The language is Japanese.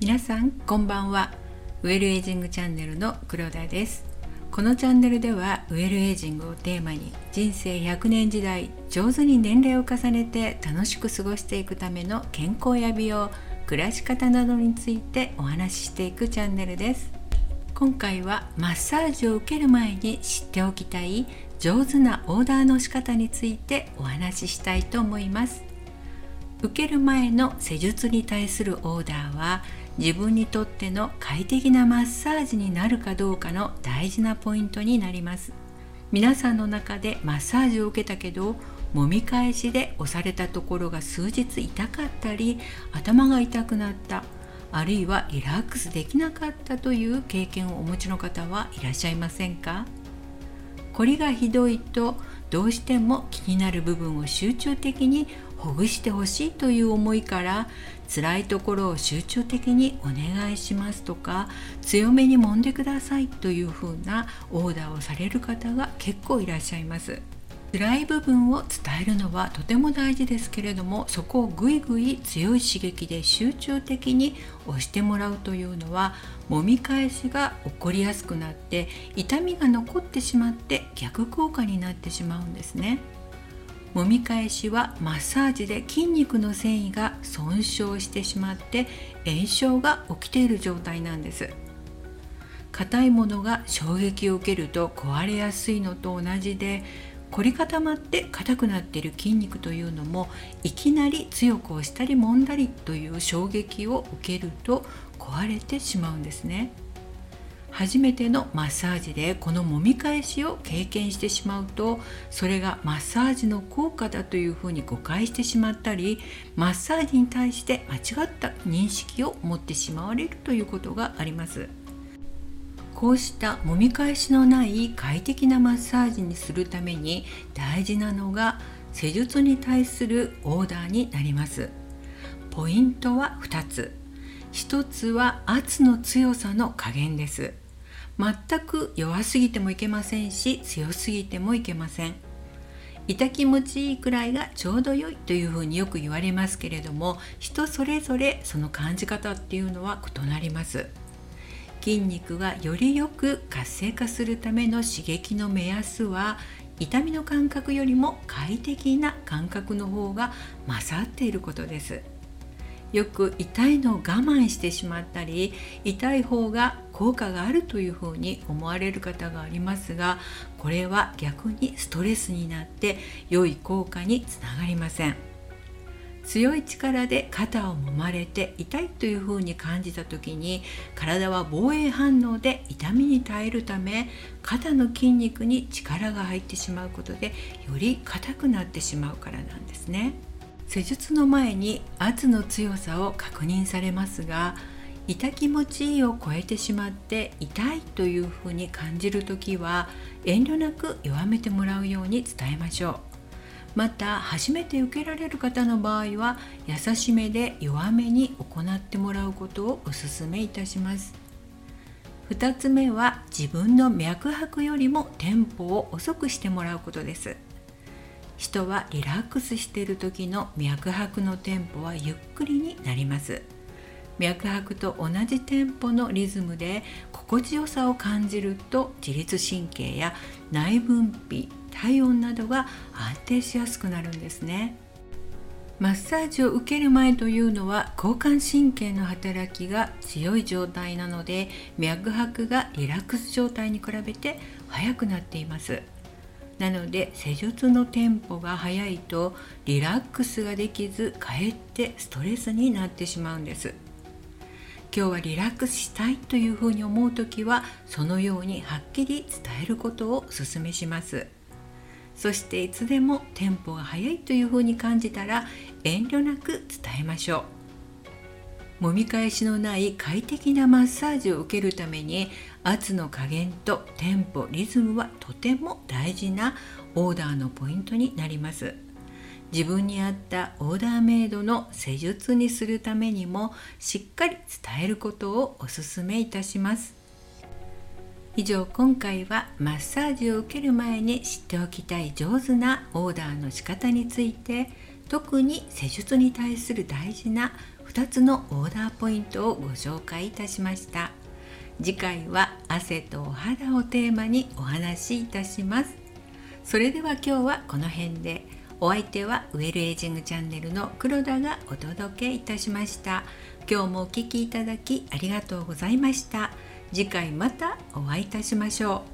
皆さんこんばんは。ウェルエイジングチャンネルの黒田です。このチャンネルではウェルエイジングをテーマに人生100年時代上手に年齢を重ねて楽しく過ごしていくための健康や美容暮らし方などについてお話ししていくチャンネルです。今回はマッサージを受ける前に知っておきたい上手なオーダーの仕方についてお話ししたいと思います。受ける前の施術に対するオーダーは自分にとっての快適なマッサージになるかどうかの大事なポイントになります。皆さんの中でマッサージを受けたけど揉み返しで押されたところが数日痛かったり頭が痛くなったあるいはリラックスできなかったという経験をお持ちの方はいらっしゃいませんか？こりがひどいとどうしても気になる部分を集中的にほぐしてほしいという思いから辛いところを集中的にお願いしますとか強めに揉んでくださいというふうなオーダーをされる方が結構いらっしゃいます。辛い部分を伝えるのはとても大事ですけれどもそこをぐいぐい強い刺激で集中的に押してもらうというのは揉み返しが起こりやすくなって痛みが残ってしまって逆効果になってしまうんですね。揉み返しはマッサージで筋肉の繊維が損傷してしまって炎症が起きている状態なんです硬いものが衝撃を受けると壊れやすいのと同じで凝り固まって硬くなっている筋肉というのもいきなり強く押したり揉んだりという衝撃を受けると壊れてしまうんですね初めてのマッサージでこの揉み返しを経験してしまうとそれがマッサージの効果だというふうに誤解してしまったりマッサージに対して間違った認識を持ってしまわれるということがあります。こうした揉み返しのない快適なマッサージにするために大事なのが施術に対するオーダーになります。ポイントは2つ。1つは圧の強さの加減です。全く弱すぎてもいけませんし強すぎてもいけません。痛気持ちいいくらいがちょうど良いというふうによく言われますけれども人それぞれその感じ方っていうのは異なります。筋肉がよりよく活性化するための刺激の目安は痛みの感覚よりも快適な感覚の方が勝っていることです。よく痛いのを我慢してしまったり痛い方が効果があるというふうに思われる方がありますがこれは逆にストレスになって良い効果につながりません。強い力で肩を揉まれて痛いというふうに感じた時に体は防衛反応で痛みに耐えるため肩の筋肉に力が入ってしまうことでより硬くなってしまうからなんですね。施術の前に圧の強さを確認されますが痛気持ちいいを超えてしまって痛いというふうに感じる時は遠慮なく弱めてもらうように伝えましょう。また初めて受けられる方の場合は優しめで弱めに行ってもらうことをお勧めいたします。2つ目は自分の脈拍よりもテンポを遅くしてもらうことです。人はリラックスしている時の脈拍のテンポはゆっくりになります。脈拍と同じテンポのリズムで心地よさを感じると自律神経や内分泌体温などが安定しやすくなるんですね。マッサージを受ける前というのは交感神経の働きが強い状態なので脈拍がリラックス状態に比べて速くなっています。なので施術のテンポが速いとリラックスができずかえってストレスになってしまうんです。今日はリラックスしたいというふうに思う時はそのようにはっきり伝えることをお勧めします。そしていつでもテンポが速いというふうに感じたら遠慮なく伝えましょう。揉み返しのない快適なマッサージを受けるために圧の加減とテンポリズムはとても大事なオーダーのポイントになります。自分に合ったオーダーメイドの施術にするためにもしっかり伝えることをお勧めいたします。以上今回はマッサージを受ける前に知っておきたい上手なオーダーの仕方について特に施術に対する大事な2つのオーダーポイントをご紹介いたしました。次回は汗とお肌をテーマにお話しいたします。それでは今日はこの辺で。お相手はウェルエイジングチャンネルの黒田がお届けいたしました。今日もお聴きいただきありがとうございました。次回またお会いいたしましょう。